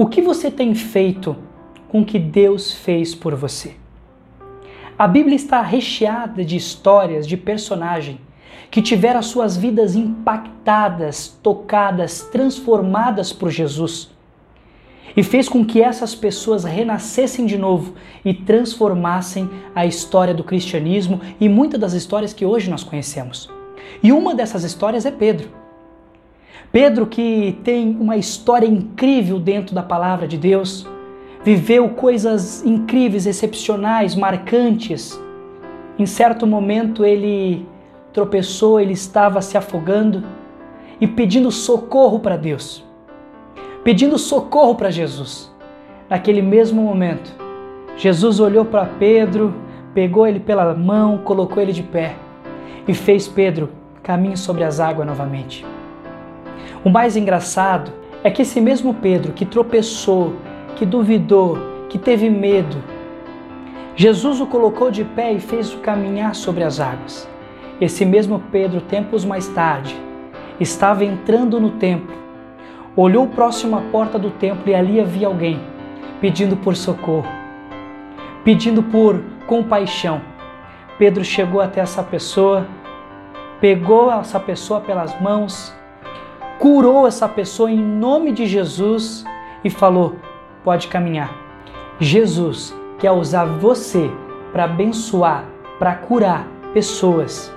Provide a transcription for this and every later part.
O que você tem feito com o que Deus fez por você? A Bíblia está recheada de histórias de personagens que tiveram as suas vidas impactadas, tocadas, transformadas por Jesus. E fez com que essas pessoas renascessem de novo e transformassem a história do cristianismo e muitas das histórias que hoje nós conhecemos. E uma dessas histórias é Pedro. Pedro, que tem uma história incrível dentro da palavra de Deus, viveu coisas incríveis, excepcionais, marcantes. Em certo momento ele tropeçou, ele estava se afogando e pedindo socorro para Deus, pedindo socorro para Jesus. Naquele mesmo momento, Jesus olhou para Pedro, pegou ele pela mão, colocou ele de pé e fez Pedro caminhar sobre as águas novamente. O mais engraçado é que esse mesmo Pedro que tropeçou, que duvidou, que teve medo, Jesus o colocou de pé e fez-o caminhar sobre as águas. Esse mesmo Pedro, tempos mais tarde, estava entrando no templo, olhou próximo à porta do templo e ali havia alguém pedindo por socorro, pedindo por compaixão. Pedro chegou até essa pessoa, pegou essa pessoa pelas mãos, curou essa pessoa em nome de Jesus e falou: pode caminhar. Jesus quer usar você para abençoar, para curar pessoas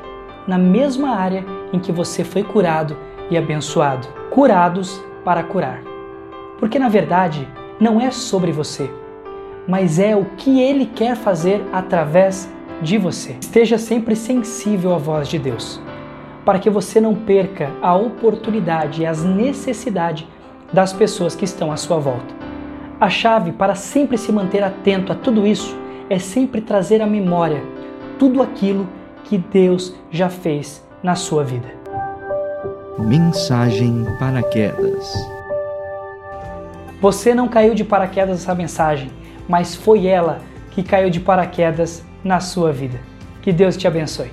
na mesma área em que você foi curado e abençoado. Curados para curar. Porque na verdade não é sobre você, mas é o que ele quer fazer através de você. Esteja sempre sensível à voz de Deus, para que você não perca a oportunidade e as necessidades das pessoas que estão à sua volta. A chave para sempre se manter atento a tudo isso é sempre trazer à memória tudo aquilo que Deus já fez na sua vida. Mensagem Paraquedas Você não caiu de paraquedas nessa mensagem, mas foi ela que caiu de paraquedas na sua vida. Que Deus te abençoe.